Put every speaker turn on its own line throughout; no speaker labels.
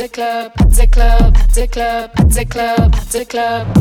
the club, at the club, at the club, at the club, at the club.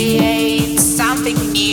Create something new.